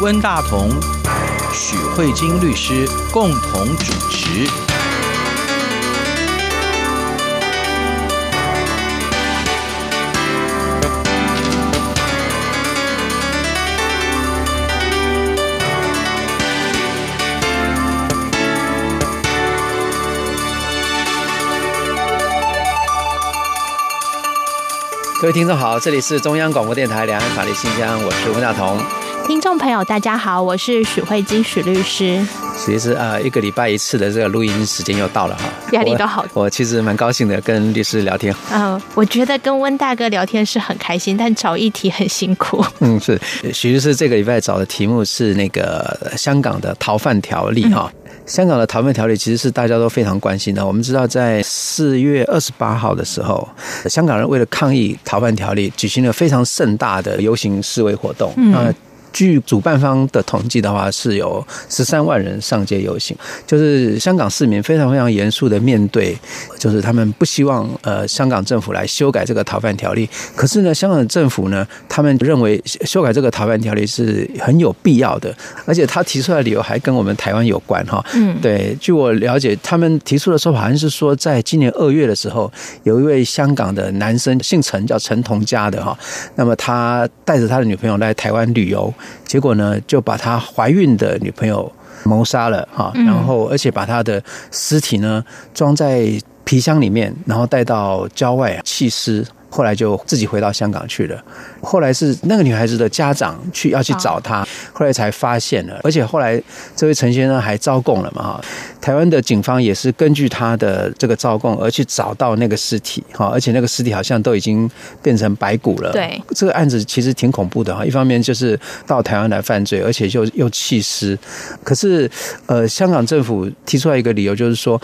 温大同、许慧晶律师共同主持。各位听众好，这里是中央广播电台两岸法律信箱，我是温大同。听众朋友大家好，我是许慧晶许律师。其实啊，一个礼拜一次的这个录音时间又到了哈，压力都好。我，我其实蛮高兴的跟律师聊天。嗯、呃，我觉得跟温大哥聊天是很开心，但找议题很辛苦。嗯，是许律师这个礼拜找的题目是那个香港的逃犯条例哈。嗯香港的逃犯条例其实是大家都非常关心的。我们知道，在四月二十八号的时候，香港人为了抗议逃犯条例，举行了非常盛大的游行示威活动。嗯。据主办方的统计的话，是有十三万人上街游行，就是香港市民非常非常严肃的面对，就是他们不希望呃香港政府来修改这个逃犯条例。可是呢，香港政府呢，他们认为修改这个逃犯条例是很有必要的，而且他提出来的理由还跟我们台湾有关哈。嗯，对，据我了解，他们提出的说法好像是说，在今年二月的时候，有一位香港的男生姓陈，叫陈同佳的哈，那么他带着他的女朋友来台湾旅游。结果呢，就把他怀孕的女朋友谋杀了哈，然后而且把他的尸体呢装在皮箱里面，然后带到郊外弃尸。后来就自己回到香港去了。后来是那个女孩子的家长去要去找她，后来才发现了。而且后来这位陈先生还招供了嘛？哈，台湾的警方也是根据他的这个招供而去找到那个尸体哈，而且那个尸体好像都已经变成白骨了。对，这个案子其实挺恐怖的哈。一方面就是到台湾来犯罪，而且又又弃尸。可是呃，香港政府提出来一个理由，就是说。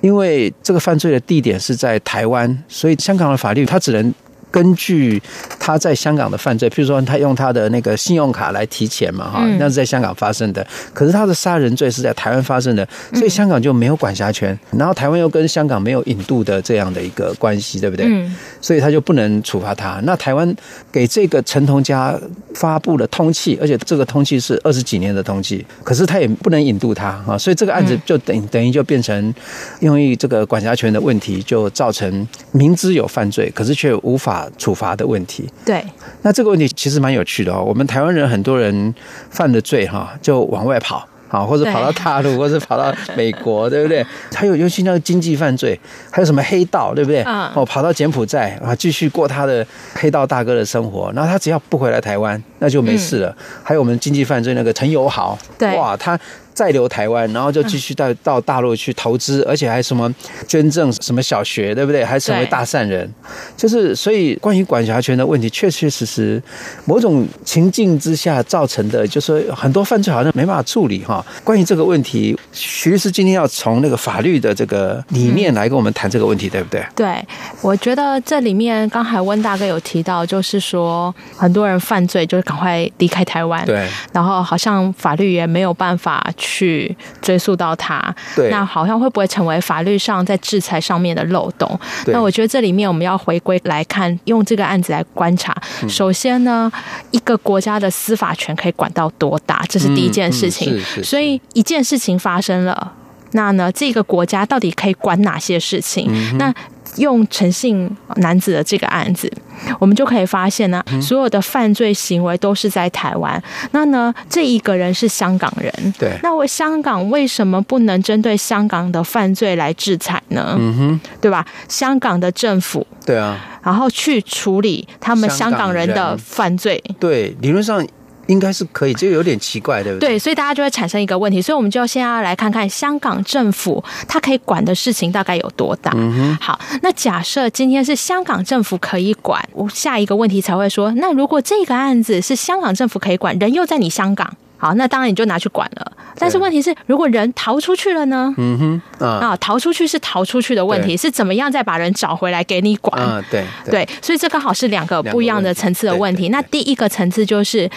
因为这个犯罪的地点是在台湾，所以香港的法律它只能根据他在香港的犯罪，譬如说他用他的那个信用卡来提钱嘛，哈，那是在香港发生的。可是他的杀人罪是在台湾发生的，所以香港就没有管辖权。然后台湾又跟香港没有引渡的这样的一个关系，对不对？所以他就不能处罚他。那台湾给这个陈同佳发布了通缉，而且这个通缉是二十几年的通缉，可是他也不能引渡他啊。所以这个案子就等等于就变成因为这个管辖权的问题，就造成明知有犯罪，可是却无法。处罚的问题，对，那这个问题其实蛮有趣的哦。我们台湾人很多人犯的罪哈，就往外跑啊，或者跑到大陆，或者跑到美国，对不对？还有尤其那个经济犯罪，还有什么黑道，对不对？哦，跑到柬埔寨啊，继续过他的黑道大哥的生活。然后他只要不回来台湾，那就没事了。还有我们经济犯罪那个陈友豪，对，哇，他。再留台湾，然后就继续到到大陆去投资，而且还什么捐赠什么小学，对不对？还成为大善人，就是所以关于管辖权的问题，确确实实某种情境之下造成的，就是说很多犯罪好像没办法处理哈。关于这个问题，徐律师今天要从那个法律的这个理念来跟我们谈这个问题，对不对？对，我觉得这里面刚才温大哥有提到，就是说很多人犯罪就是赶快离开台湾，对，然后好像法律也没有办法去。去追溯到他，对，那好像会不会成为法律上在制裁上面的漏洞？那我觉得这里面我们要回归来看，用这个案子来观察。首先呢，一个国家的司法权可以管到多大，这是第一件事情。所以一件事情发生了，那呢，这个国家到底可以管哪些事情？那用诚信男子的这个案子，我们就可以发现呢，所有的犯罪行为都是在台湾。那呢，这一个人是香港人，对。那我香港为什么不能针对香港的犯罪来制裁呢？嗯哼，对吧？香港的政府，对啊，然后去处理他们香港人的犯罪，对，理论上。应该是可以，这个有点奇怪，对不对？对，所以大家就会产生一个问题，所以我们就先要来看看香港政府它可以管的事情大概有多大。嗯哼。好，那假设今天是香港政府可以管，我下一个问题才会说，那如果这个案子是香港政府可以管，人又在你香港，好，那当然你就拿去管了。但是问题是，如果人逃出去了呢？嗯哼。啊，逃出去是逃出去的问题，是怎么样再把人找回来给你管？啊，对对。所以这刚好是两个不一样的层次的问题。那第一个层次就是。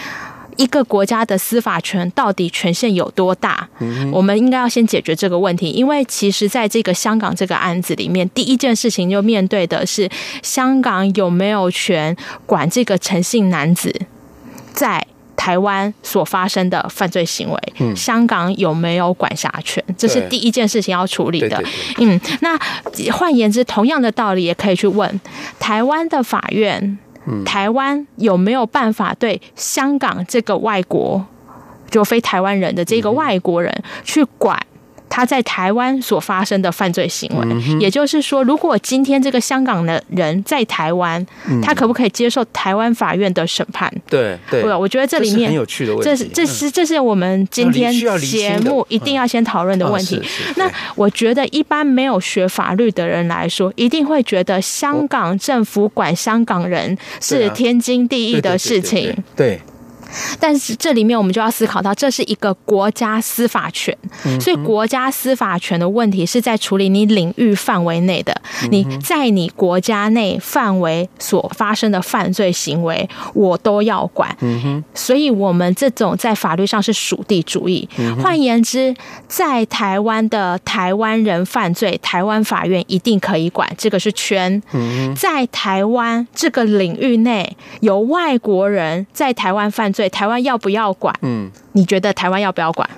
一个国家的司法权到底权限有多大？我们应该要先解决这个问题，因为其实在这个香港这个案子里面，第一件事情就面对的是香港有没有权管这个诚信男子在台湾所发生的犯罪行为，嗯、香港有没有管辖权？这是第一件事情要处理的。嗯，那换言之，同样的道理也可以去问台湾的法院，嗯、台湾有没有办法对香港这个外国，就非台湾人的这个外国人去管？他在台湾所发生的犯罪行为，嗯、也就是说，如果今天这个香港的人在台湾，嗯、他可不可以接受台湾法院的审判？对对，我觉得这里面很有趣的问题，这是这是这是我们今天节目一定要先讨论的问题。那我觉得，一般没有学法律的人来说，一定会觉得香港政府管香港人是天经地义的事情。对。但是这里面我们就要思考到，这是一个国家司法权，所以国家司法权的问题是在处理你领域范围内的，你在你国家内范围所发生的犯罪行为，我都要管。所以我们这种在法律上是属地主义。换言之，在台湾的台湾人犯罪，台湾法院一定可以管，这个是圈。在台湾这个领域内，有外国人在台湾犯罪。台湾要不要管？嗯，你觉得台湾要不要管？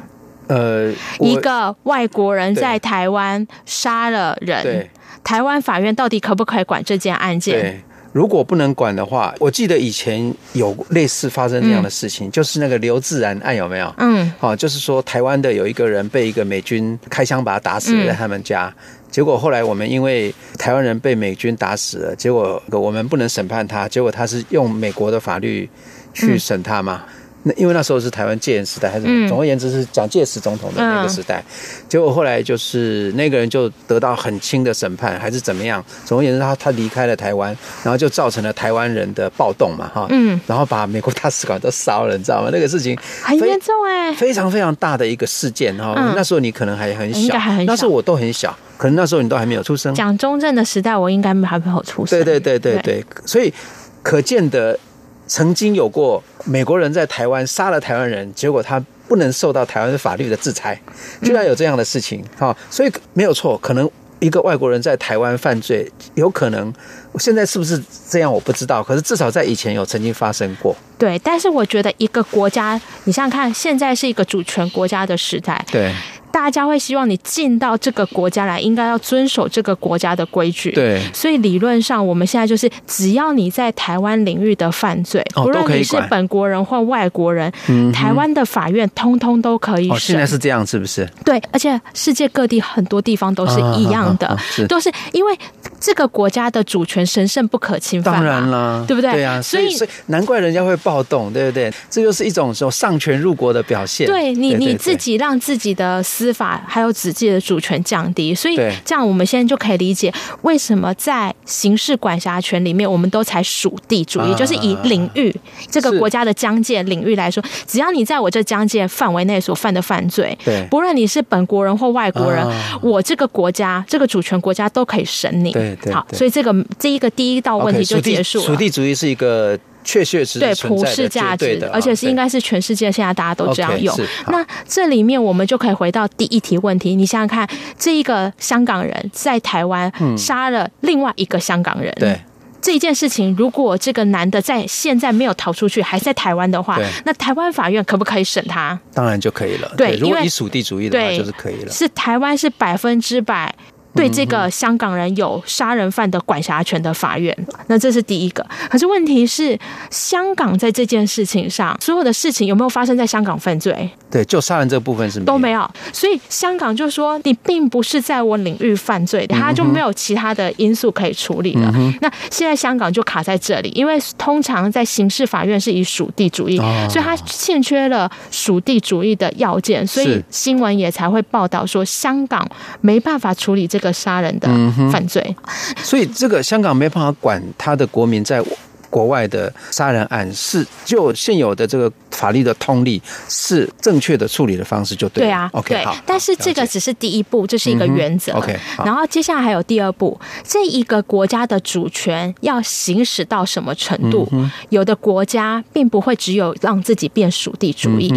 呃，一个外国人在台湾杀了人，对台湾法院到底可不可以管这件案件？对，如果不能管的话，我记得以前有类似发生这样的事情，嗯、就是那个刘自然案有没有？嗯，哦，就是说台湾的有一个人被一个美军开枪把他打死了，在他们家，嗯、结果后来我们因为台湾人被美军打死了，结果我们不能审判他，结果他是用美国的法律。去审他嘛？那因为那时候是台湾戒严时代，还是总而言之是蒋介石总统的那个时代。结果后来就是那个人就得到很轻的审判，还是怎么样？总而言之，他他离开了台湾，然后就造成了台湾人的暴动嘛，哈，嗯，然后把美国大使馆都烧了，你知道吗？那个事情很严重哎，非常非常大的一个事件哈。那时候你可能还很小，那时候我都很小，可能那时候你都还没有出生。蒋中正的时代，我应该还没有出生。对对对对对，所以可见的。曾经有过美国人在台湾杀了台湾人，结果他不能受到台湾的法律的制裁，居然有这样的事情，哈，所以没有错，可能一个外国人在台湾犯罪，有可能现在是不是这样我不知道，可是至少在以前有曾经发生过。对，但是我觉得一个国家，你想想看，现在是一个主权国家的时代，对。大家会希望你进到这个国家来，应该要遵守这个国家的规矩。对，所以理论上我们现在就是，只要你在台湾领域的犯罪，不论你是本国人或外国人，台湾的法院通通都可以审。现在是这样，是不是？对，而且世界各地很多地方都是一样的，都是因为这个国家的主权神圣不可侵犯。当然了，对不对？对啊，所以所以难怪人家会暴动，对不对？这就是一种说上权入国的表现。对你你自己让自己的司法还有。自己的主权降低，所以这样我们现在就可以理解为什么在刑事管辖权里面，我们都采属地主义，就是以领域这个国家的疆界领域来说，只要你在我这疆界范围内所犯的犯罪，对，不论你是本国人或外国人，我这个国家这个主权国家都可以审你。对对，好，所以这个这一个第一道问题就结束了。属地主义是一个。确确实实对普世价值，而且是应该是全世界现在大家都这样用。那这里面我们就可以回到第一题问题，你想想看，这一个香港人在台湾杀了另外一个香港人，对这一件事情，如果这个男的在现在没有逃出去，还在台湾的话，那台湾法院可不可以审他？当然就可以了。对，如果你属地主义的话，就是可以了。是台湾是百分之百。对这个香港人有杀人犯的管辖权的法院，那这是第一个。可是问题是，香港在这件事情上，所有的事情有没有发生在香港犯罪？对，就杀人这部分是没有，都没有。所以香港就说你并不是在我领域犯罪，他就没有其他的因素可以处理了。嗯、那现在香港就卡在这里，因为通常在刑事法院是以属地主义，哦、所以他欠缺了属地主义的要件，所以新闻也才会报道说香港没办法处理这个。杀人的犯罪，所以这个香港没办法管他的国民在国外的杀人案，是就现有的这个。法律的通例是正确的处理的方式，就对。对啊，OK，好。但是这个只是第一步，这是一个原则。OK，然后接下来还有第二步，这一个国家的主权要行使到什么程度？有的国家并不会只有让自己变属地主义，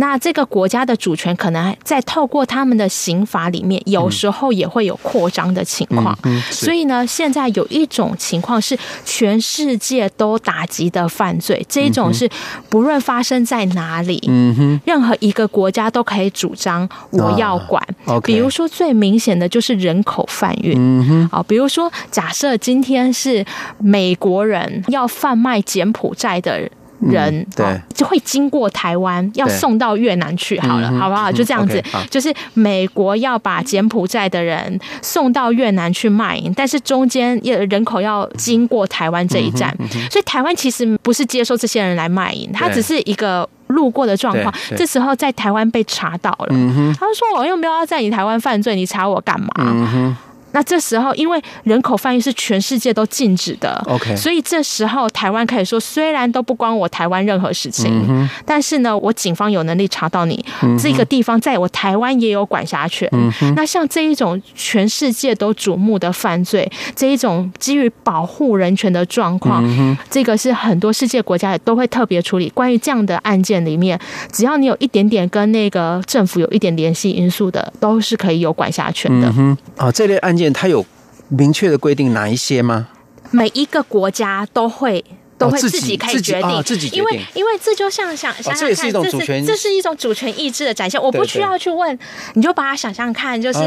那这个国家的主权可能在透过他们的刑法里面，有时候也会有扩张的情况。所以呢，现在有一种情况是全世界都打击的犯罪，这一种是不论发生在哪里，嗯哼，任何一个国家都可以主张我要管。啊 okay、比如说最明显的就是人口贩运，嗯哼，啊，比如说假设今天是美国人要贩卖柬埔寨的人。人、嗯、对就会经过台湾，要送到越南去。好了，好不好？就这样子，嗯 okay, 就是美国要把柬埔寨的人送到越南去卖淫，但是中间人口要经过台湾这一站，所以台湾其实不是接受这些人来卖淫，它只是一个路过的状况。这时候在台湾被查到了，嗯、他说：“我又没有要在你台湾犯罪，你查我干嘛？”嗯那这时候，因为人口贩运是全世界都禁止的，OK，所以这时候台湾可以说，虽然都不关我台湾任何事情，嗯，但是呢，我警方有能力查到你，嗯，这个地方在我台湾也有管辖权，嗯。那像这一种全世界都瞩目的犯罪，这一种基于保护人权的状况，嗯，这个是很多世界国家也都会特别处理。关于这样的案件里面，只要你有一点点跟那个政府有一点联系因素的，都是可以有管辖权的。嗯啊，这类案件它有。明确的规定哪一些吗？每一个国家都会。都会自己可以决定，因为因为这就像想想想看，这是一种主权，这是一种主权意志的展现。我不需要去问，你就把它想象看，就是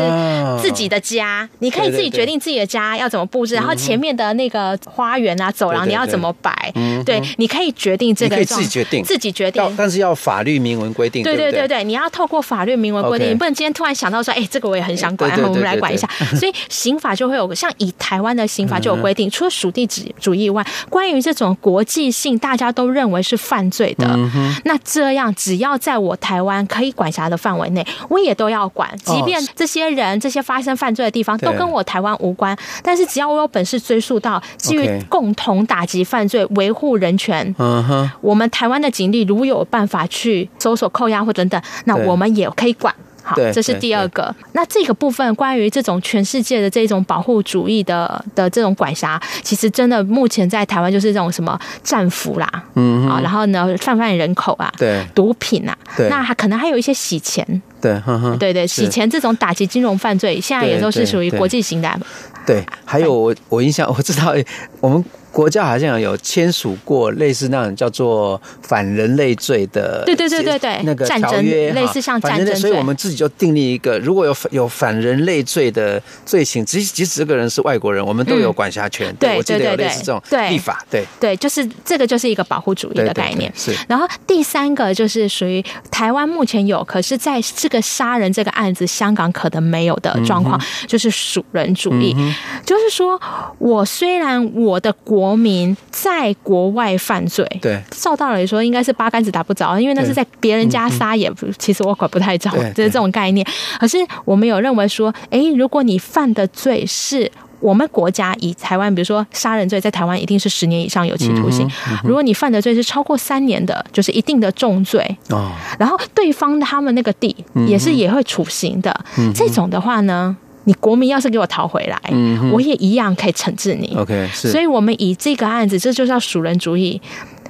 自己的家，哦、你可以自己决定自己的家要怎么布置，然后前面的那个花园啊、走廊你要怎么摆，对，你可以决定这个，你可以自己决定，自己决定，但是要法律明文规定，对对对？对，你要透过法律明文规定，你不能今天突然想到说，哎，这个我也很想管，然后我们来管一下。所以刑法就会有，像以台湾的刑法就有规定，除了属地主义以外，关于这种国际性。大家都认为是犯罪的，嗯、那这样只要在我台湾可以管辖的范围内，我也都要管。即便这些人、这些发生犯罪的地方都跟我台湾无关，但是只要我有本事追溯到基于共同打击犯罪、维护人权，嗯，我们台湾的警力如有办法去搜索、扣押或等等，那我们也可以管。好，这是第二个。那这个部分关于这种全世界的这种保护主义的的这种管辖，其实真的目前在台湾就是这种什么战俘啦，嗯，啊，然后呢，贩卖人口啊，对，毒品啊，对，那还可能还有一些洗钱，对，呵呵对对，洗钱这种打击金融犯罪，现在也都是属于国际型的。对，还有我我印象我知道我们。国家好像有签署过类似那种叫做反人类罪的，对对对对对，那个条约，类似像战争罪，所以我们自己就订立一个，如果有有反人类罪的罪行，即即使这个人是外国人，我们都有管辖权。嗯、对，我记得有类似这种立法，对对，就是这个就是一个保护主义的概念。是，然后第三个就是属于台湾目前有，可是在这个杀人这个案子，香港可能没有的状况，就是属人主义，嗯、就是说我虽然我的国国民在国外犯罪，对，照道理说应该是八竿子打不着，因为那是在别人家杀，也不，其实我管不太着，就是这种概念。可是我们有认为说，哎，如果你犯的罪是我们国家以台湾，比如说杀人罪，在台湾一定是十年以上有期徒刑。嗯嗯、如果你犯的罪是超过三年的，就是一定的重罪。哦，然后对方他们那个地也是也会处刑的，嗯、这种的话呢？你国民要是给我逃回来，嗯，我也一样可以惩治你。OK，是。所以，我们以这个案子，这就叫属人主义。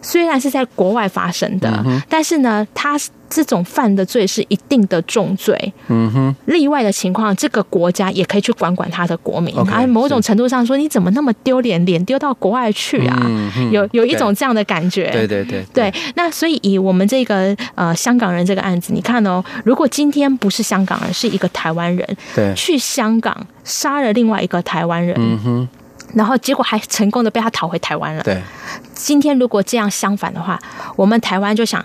虽然是在国外发生的，嗯、但是呢，他这种犯的罪是一定的重罪。嗯哼。例外的情况，这个国家也可以去管管他的国民。而、okay, 某种程度上说，你怎么那么丢脸，脸丢到国外去啊？嗯、有有一种这样的感觉。对对对。对，那所以以我们这个呃香港人这个案子，你看哦，如果今天不是香港人，是一个台湾人，对，去香港杀了另外一个台湾人，嗯哼。然后结果还成功的被他讨回台湾了。对，今天如果这样相反的话，我们台湾就想。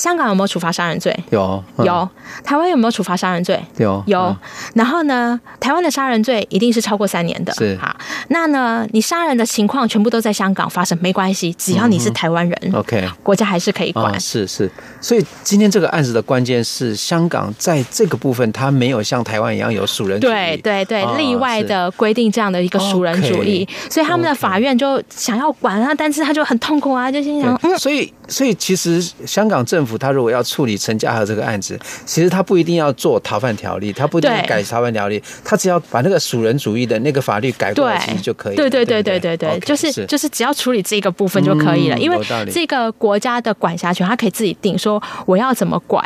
香港有没有处罚杀人罪？有，嗯、有。台湾有没有处罚杀人罪？有，有。嗯、然后呢，台湾的杀人罪一定是超过三年的。是。好，那呢，你杀人的情况全部都在香港发生，没关系，只要你是台湾人、嗯、，OK，国家还是可以管。哦、是是。所以今天这个案子的关键是，香港在这个部分，它没有像台湾一样有属人主义。对对对，哦、例外的规定这样的一个属人主义，okay, 所以他们的法院就想要管他，但是他就很痛苦啊，就心想，嗯，所以。所以其实香港政府他如果要处理陈家和这个案子，其实他不一定要做逃犯条例，他不一定要改逃犯条例，他只要把那个属人主义的那个法律改过来，其实就可以。对对对对对对，对，就是就是只要处理这个部分就可以了，因为这个国家的管辖权，他可以自己定，说我要怎么管，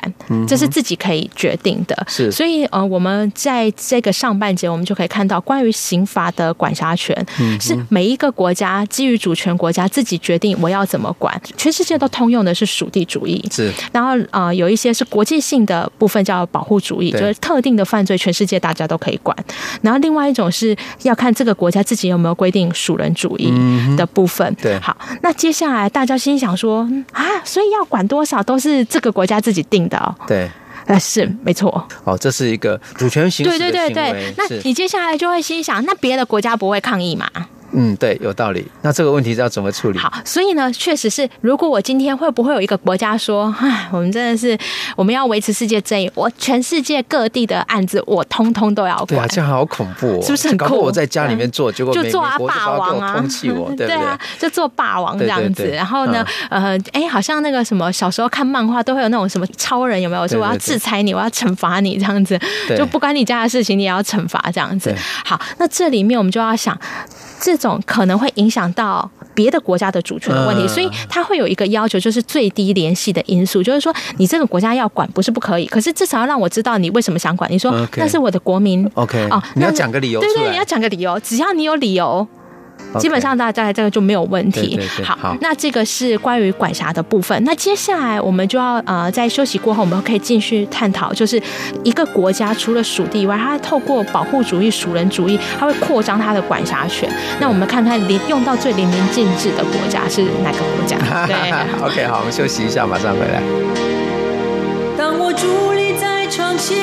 这是自己可以决定的。是，所以呃，我们在这个上半节，我们就可以看到关于刑罚的管辖权，是每一个国家基于主权国家自己决定我要怎么管。全世界都通用的是属地主义，是。然后呃，有一些是国际性的部分叫保护主义，就是特定的犯罪，全世界大家都可以管。然后另外一种是要看这个国家自己有没有规定属人主义的部分。对，好，那接下来大家心想说啊，所以要管多少都是这个国家自己定的哦。对，呃，是没错。哦，这是一个主权行使的行为。对对对对，那你接下来就会心想，那别的国家不会抗议吗？嗯，对，有道理。那这个问题要怎么处理？好，所以呢，确实是，如果我今天会不会有一个国家说，唉，我们真的是我们要维持世界正义，我全世界各地的案子我通通都要管。对啊，这样好恐怖哦，是不是很酷？我在家里面做，结果就做啊霸王啊，通缉我，对对？对啊，就做霸王这样子。然后呢，呃，哎，好像那个什么，小时候看漫画都会有那种什么超人，有没有？说我要制裁你，我要惩罚你这样子，就不关你家的事情，你也要惩罚这样子。好，那这里面我们就要想。这种可能会影响到别的国家的主权的问题，所以他会有一个要求，就是最低联系的因素，就是说你这个国家要管不是不可以，可是至少要让我知道你为什么想管。你说那是我的国民，OK 哦，你要讲个理由，对对，你要讲个理由，只要你有理由。基本上大家这个就没有问题。好，那这个是关于管辖的部分。那接下来我们就要呃，在休息过后，我们可以继续探讨，就是一个国家除了属地以外，它透过保护主义、属人主义，它会扩张它的管辖权。那我们看看临用到最淋漓尽致的国家是哪个国家？对，OK，好，我们休息一下，马上回来。当我伫立在窗前，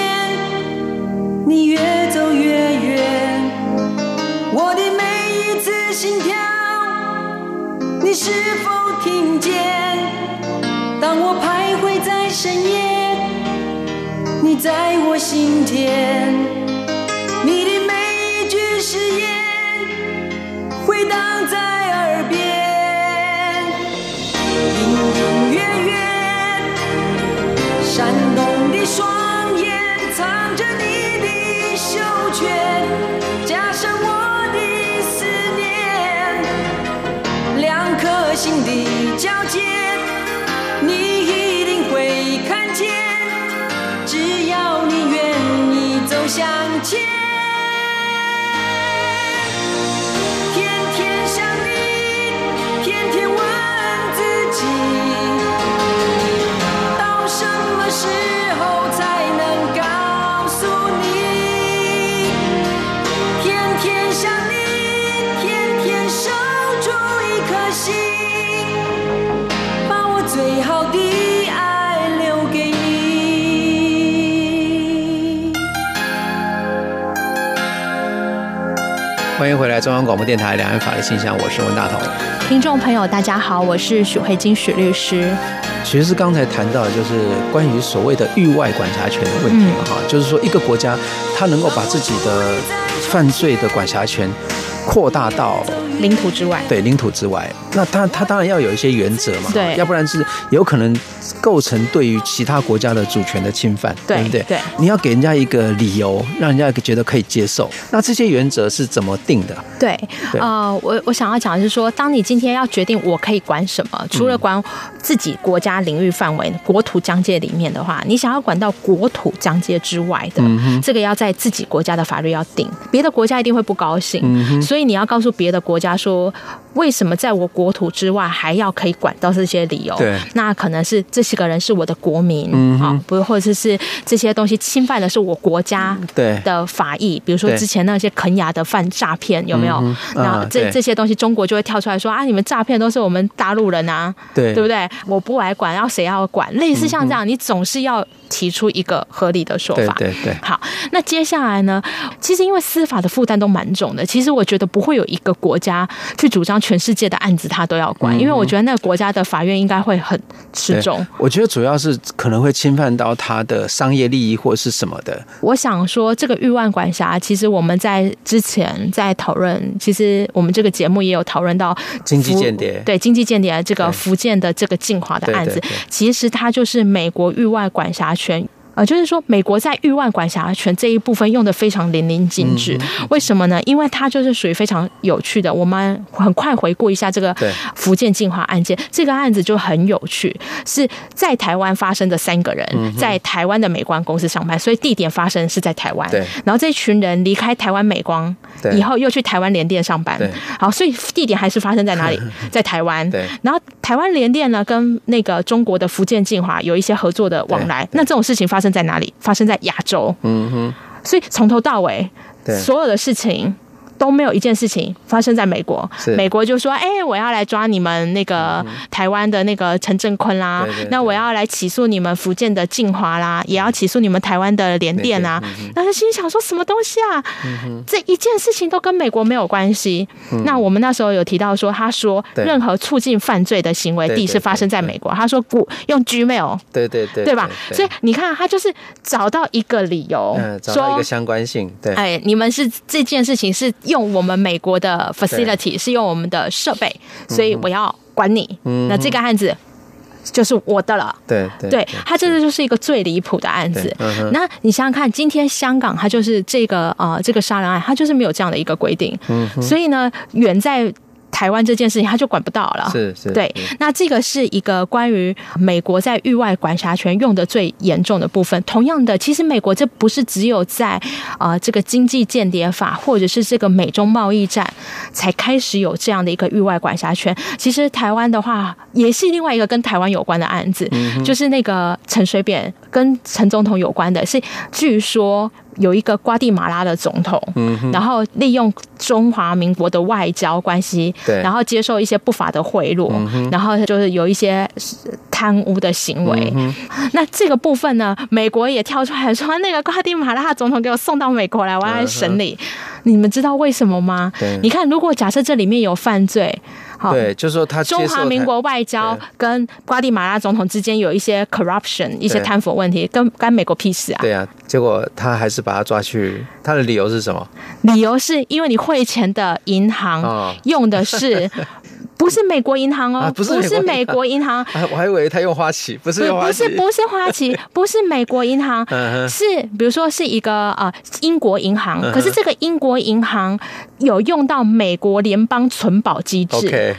你越走越远，我的心跳，你是否听见？当我徘徊在深夜，你在我心田，向前。欢迎回来，中央广播电台两岸法律信箱，我是温大同。听众朋友，大家好，我是许慧金许律师。其实是刚才谈到的，就是关于所谓的域外管辖权的问题哈、嗯，就是说一个国家，它能够把自己的犯罪的管辖权扩大到领土之外，对领土之外，那他他当然要有一些原则嘛，对，要不然是有可能。构成对于其他国家的主权的侵犯，对，对不对？对，你要给人家一个理由，让人家觉得可以接受。那这些原则是怎么定的？对，呃，我我想要讲的是说，当你今天要决定我可以管什么，除了管自己国家领域范围、嗯、国土疆界里面的话，你想要管到国土疆界之外的，嗯、这个要在自己国家的法律要定，别的国家一定会不高兴。嗯、所以你要告诉别的国家他说为什么在我国土之外还要可以管到这些理由？对，那可能是这。些个人是我的国民，啊、嗯，不，或者是这些东西侵犯的是我国家的法益，比如说之前那些肯亚的犯诈骗有没有？嗯、那这这些东西，中国就会跳出来说啊，你们诈骗都是我们大陆人啊，对，对不对？我不来管，然后谁要管？类似像这样，嗯、你总是要提出一个合理的说法。对对对。好，那接下来呢？其实因为司法的负担都蛮重的，其实我觉得不会有一个国家去主张全世界的案子他都要管，嗯、因为我觉得那个国家的法院应该会很吃重。我觉得主要是可能会侵犯到他的商业利益或是什么的。我想说，这个域外管辖，其实我们在之前在讨论，其实我们这个节目也有讨论到经济间谍，对经济间谍这个福建的这个晋华的案子，其实它就是美国域外管辖权。呃，就是说，美国在域外管辖权这一部分用的非常淋漓尽致。为什么呢？因为它就是属于非常有趣的。我们很快回顾一下这个福建晋华案件，这个案子就很有趣，是在台湾发生的三个人在台湾的美光公司上班，所以地点发生是在台湾。然后这群人离开台湾美光以后，又去台湾联电上班。好，所以地点还是发生在哪里？在台湾。然后台湾联电呢，跟那个中国的福建晋华有一些合作的往来。那这种事情发生。发生在哪里？发生在亚洲。嗯哼，所以从头到尾，所有的事情。都没有一件事情发生在美国，美国就说：“哎、欸，我要来抓你们那个台湾的那个陈正坤啦，那我要来起诉你们福建的晋华啦，也要起诉你们台湾的联电啊。”那他心里想说什么东西啊？这一件事情都跟美国没有关系。那我们那时候有提到说，他说任何促进犯罪的行为地是发生在美国。他说不用 Gmail，对对对，对吧？所以你看，他就是找到一个理由，找到一个相关性。对，哎，你们是这件事情是。用我们美国的 facility 是用我们的设备，所以我要管你。嗯、那这个案子就是我的了。对对，对，他这个就是一个最离谱的案子。嗯、那你想想看，今天香港它就是这个呃这个杀人案，它就是没有这样的一个规定。嗯，所以呢，远在。台湾这件事情他就管不到了，是是，对。那这个是一个关于美国在域外管辖权用的最严重的部分。同样的，其实美国这不是只有在啊、呃、这个经济间谍法或者是这个美中贸易战才开始有这样的一个域外管辖权。其实台湾的话也是另外一个跟台湾有关的案子，嗯、就是那个陈水扁跟陈总统有关的，是据说。有一个瓜地马拉的总统，嗯、然后利用中华民国的外交关系，然后接受一些不法的贿赂，嗯，然后就是有一些贪污的行为，嗯。那这个部分呢，美国也跳出来说，那个瓜地马拉总统给我送到美国来，我要来审理，嗯。你们知道为什么吗？你看，如果假设这里面有犯罪。对，就是说他中华民国外交跟瓜地马拉总统之间有一些 corruption，一些贪腐问题，跟干美国屁事啊？对啊，结果他还是把他抓去，他的理由是什么？理由是因为你汇钱的银行用的是。不是美国银行哦，啊、不是美国银行，啊，我还以为他用花旗，不是不是不是花旗，不是美国银行，是比如说是一个呃英国银行，可是这个英国银行有用到美国联邦存保机制。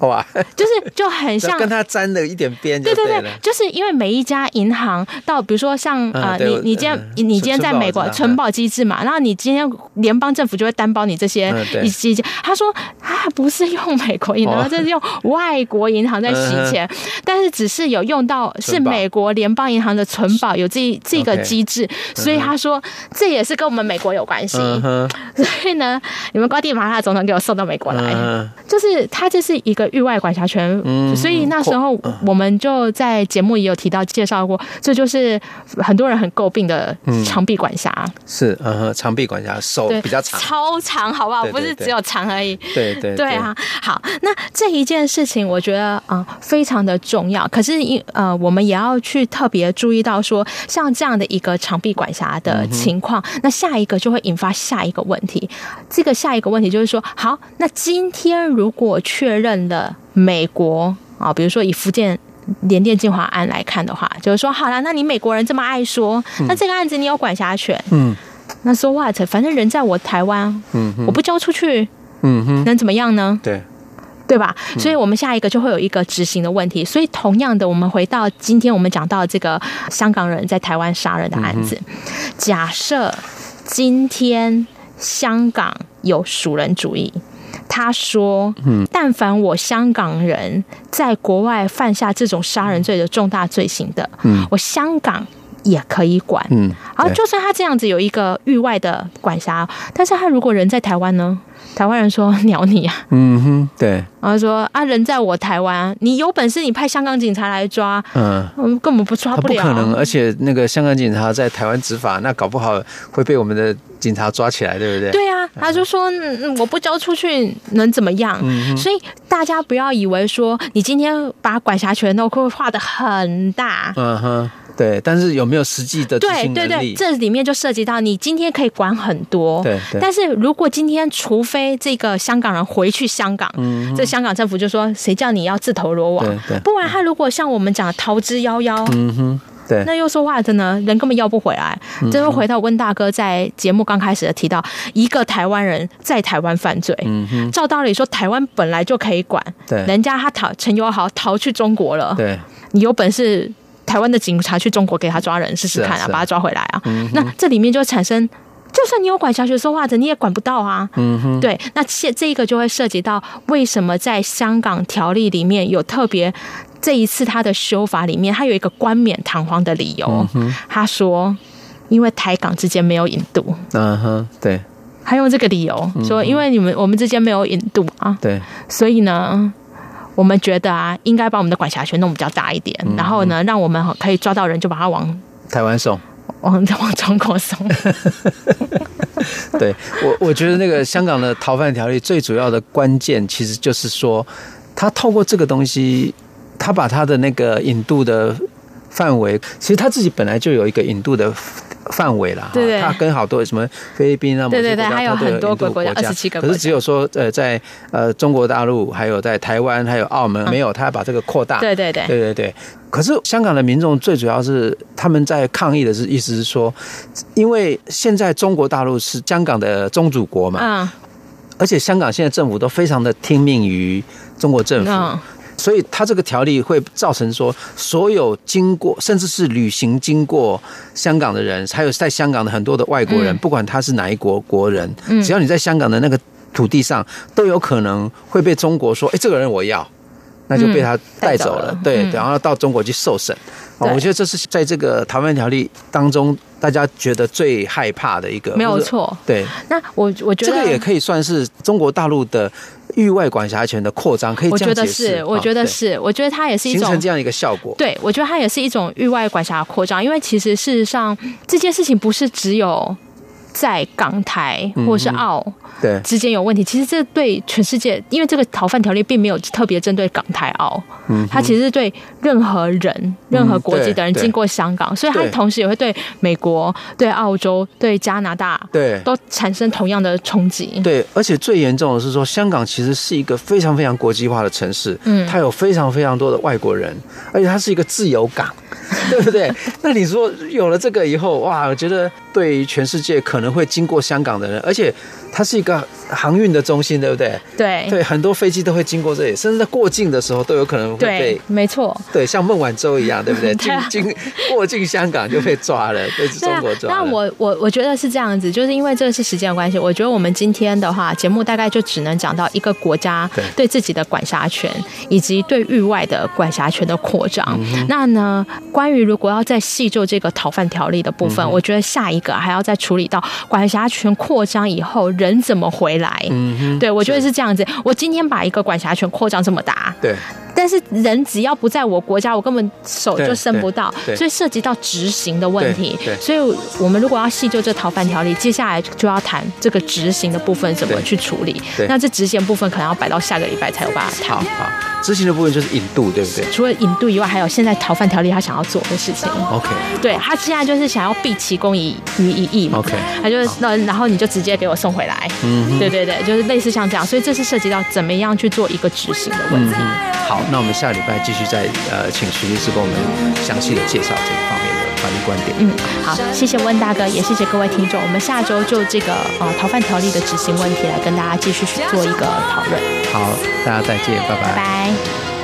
哇，就是就很像跟他沾了一点边，对对对，就是因为每一家银行到，比如说像呃，你你今天你今天在美国存保机制嘛，然后你今天联邦政府就会担保你这些一些，他说他不是用美国银行，这是用外国银行在洗钱，但是只是有用到是美国联邦银行的存保有这这个机制，所以他说这也是跟我们美国有关系，所以呢，你们瓜地马拉总统给我送到美国来，就是他这是一个。域外管辖权，嗯所以那时候我们就在节目也有提到介绍过，这就是很多人很诟病的长臂管辖。是，嗯，长臂管辖手比较长，超长，好不好？不是只有长而已。对对对啊，好，那这一件事情我觉得啊非常的重要。可是，因呃，我们也要去特别注意到说，像这样的一个长臂管辖的情况，那下一个就会引发下一个问题。这个下一个问题就是说，好，那今天如果确认了。美国啊，比如说以福建联电晋华案来看的话，就是说好了，那你美国人这么爱说，那这个案子你有管辖权，嗯，那 so what？反正人在我台湾，嗯，我不交出去，嗯哼，能怎么样呢？对，对吧？所以我们下一个就会有一个执行的问题。所以同样的，我们回到今天我们讲到这个香港人在台湾杀人的案子，假设今天香港有熟人主义。他说：“嗯，但凡我香港人在国外犯下这种杀人罪的重大罪行的，嗯，我香港也可以管，嗯，然后就算他这样子有一个域外的管辖，但是他如果人在台湾呢？台湾人说鸟你啊，嗯哼，对，然后说啊，人在我台湾，你有本事你派香港警察来抓，嗯，我们根本不抓不了，不可能，而且那个香港警察在台湾执法，那搞不好会被我们的警察抓起来，对不对？对啊，他就说，嗯，我不交出去能怎么样？嗯，所以大家不要以为说你今天把管辖权都会画的很大，嗯哼。对，但是有没有实际的？对对对，这里面就涉及到你今天可以管很多，对。对，但是如果今天除非这个香港人回去香港，嗯，这香港政府就说谁叫你要自投罗网？对对。不然他如果像我们讲的逃之夭夭，嗯哼，对，那又说话真的？人根本要不回来。这又回到温大哥在节目刚开始的提到，一个台湾人在台湾犯罪，嗯哼，照道理说台湾本来就可以管，对，人家他逃陈友豪逃去中国了，对，你有本事。台湾的警察去中国给他抓人试试看啊，啊把他抓回来啊。嗯、那这里面就产生，就算你有管辖权说话的，你也管不到啊。嗯哼，对。那现这一个就会涉及到为什么在香港条例里面有特别这一次他的修法里面，他有一个冠冕堂皇的理由。嗯、哼他说，因为台港之间没有引渡。嗯哼，对。他用这个理由说，因为你们我们之间没有引渡啊。对。所以呢。我们觉得啊，应该把我们的管辖权弄比较大一点，嗯、然后呢，让我们可以抓到人就把他往台湾送，往 往中国送。对我，我觉得那个香港的逃犯条例最主要的关键，其实就是说，他透过这个东西，他把他的那个引渡的范围，其实他自己本来就有一个引渡的。范围了，对，对，它跟好多什么菲律宾啊，对对对，还有很多个国家，二十七个国家。可是只有说，呃，在呃中国大陆，还有在台湾，还有澳门，没有，他要把这个扩大。对对对，对对对。可是香港的民众最主要是他们在抗议的是，意思是说，因为现在中国大陆是香港的宗主国嘛，嗯，而且香港现在政府都非常的听命于中国政府。所以，他这个条例会造成说，所有经过甚至是旅行经过香港的人，还有在香港的很多的外国人，不管他是哪一国国人，只要你在香港的那个土地上，都有可能会被中国说：“哎，这个人我要。”那就被他带走了。对，然后到中国去受审。我觉得这是在这个逃犯条例当中，大家觉得最害怕的一个。没有错。对。那我我觉得这个也可以算是中国大陆的。域外管辖权的扩张，可以这样解释。我觉得是，我觉得是，我觉得它也是一种形成这样一个效果。对，我觉得它也是一种域外管辖扩张，因为其实事实上这件事情不是只有在港台或是澳。嗯对，之间有问题，其实这对全世界，因为这个逃犯条例并没有特别针对港台澳，嗯，它其实是对任何人、任何国籍的人经过香港，所以它同时也会对美国、对澳洲、对加拿大，对，都产生同样的冲击。对，而且最严重的是说，香港其实是一个非常非常国际化的城市，嗯，它有非常非常多的外国人，而且它是一个自由港，对不对？那你说有了这个以后，哇，我觉得对于全世界可能会经过香港的人，而且。它是一个航运的中心，对不对？对对，很多飞机都会经过这里，甚至在过境的时候都有可能会被。对，没错。对，像孟晚舟一样，对不对？经经过境香港就被抓了，被中国抓了。那我我我觉得是这样子，就是因为这个是时间的关系，我觉得我们今天的话节目大概就只能讲到一个国家对自己的管辖权，以及对域外的管辖权的扩张。嗯、那呢，关于如果要再细究这个逃犯条例的部分，嗯、我觉得下一个还要再处理到管辖权扩张以后人。人怎么回来？嗯，对，我觉得是这样子。我今天把一个管辖权扩张这么大，对。但是人只要不在我国家，我根本手就伸不到，所以涉及到执行的问题。所以我们如果要细究这逃犯条例，接下来就要谈这个执行的部分怎么去处理。那这执行部分可能要摆到下个礼拜才有办法谈。好，执行的部分就是引渡，对不对？除了引渡以外，还有现在逃犯条例他想要做的事情。OK，对他现在就是想要毕其功于于一役嘛。OK，他就是那然后你就直接给我送回来。嗯，对对对，就是类似像这样，所以这是涉及到怎么样去做一个执行的问题。好。那我们下礼拜继续再呃，请徐律师给我们详细的介绍这个方面的法律观点。嗯，好，谢谢温大哥，也谢谢各位听众。我们下周就这个呃逃犯条例的执行问题来跟大家继续去做一个讨论。好，大家再见，拜拜。拜拜。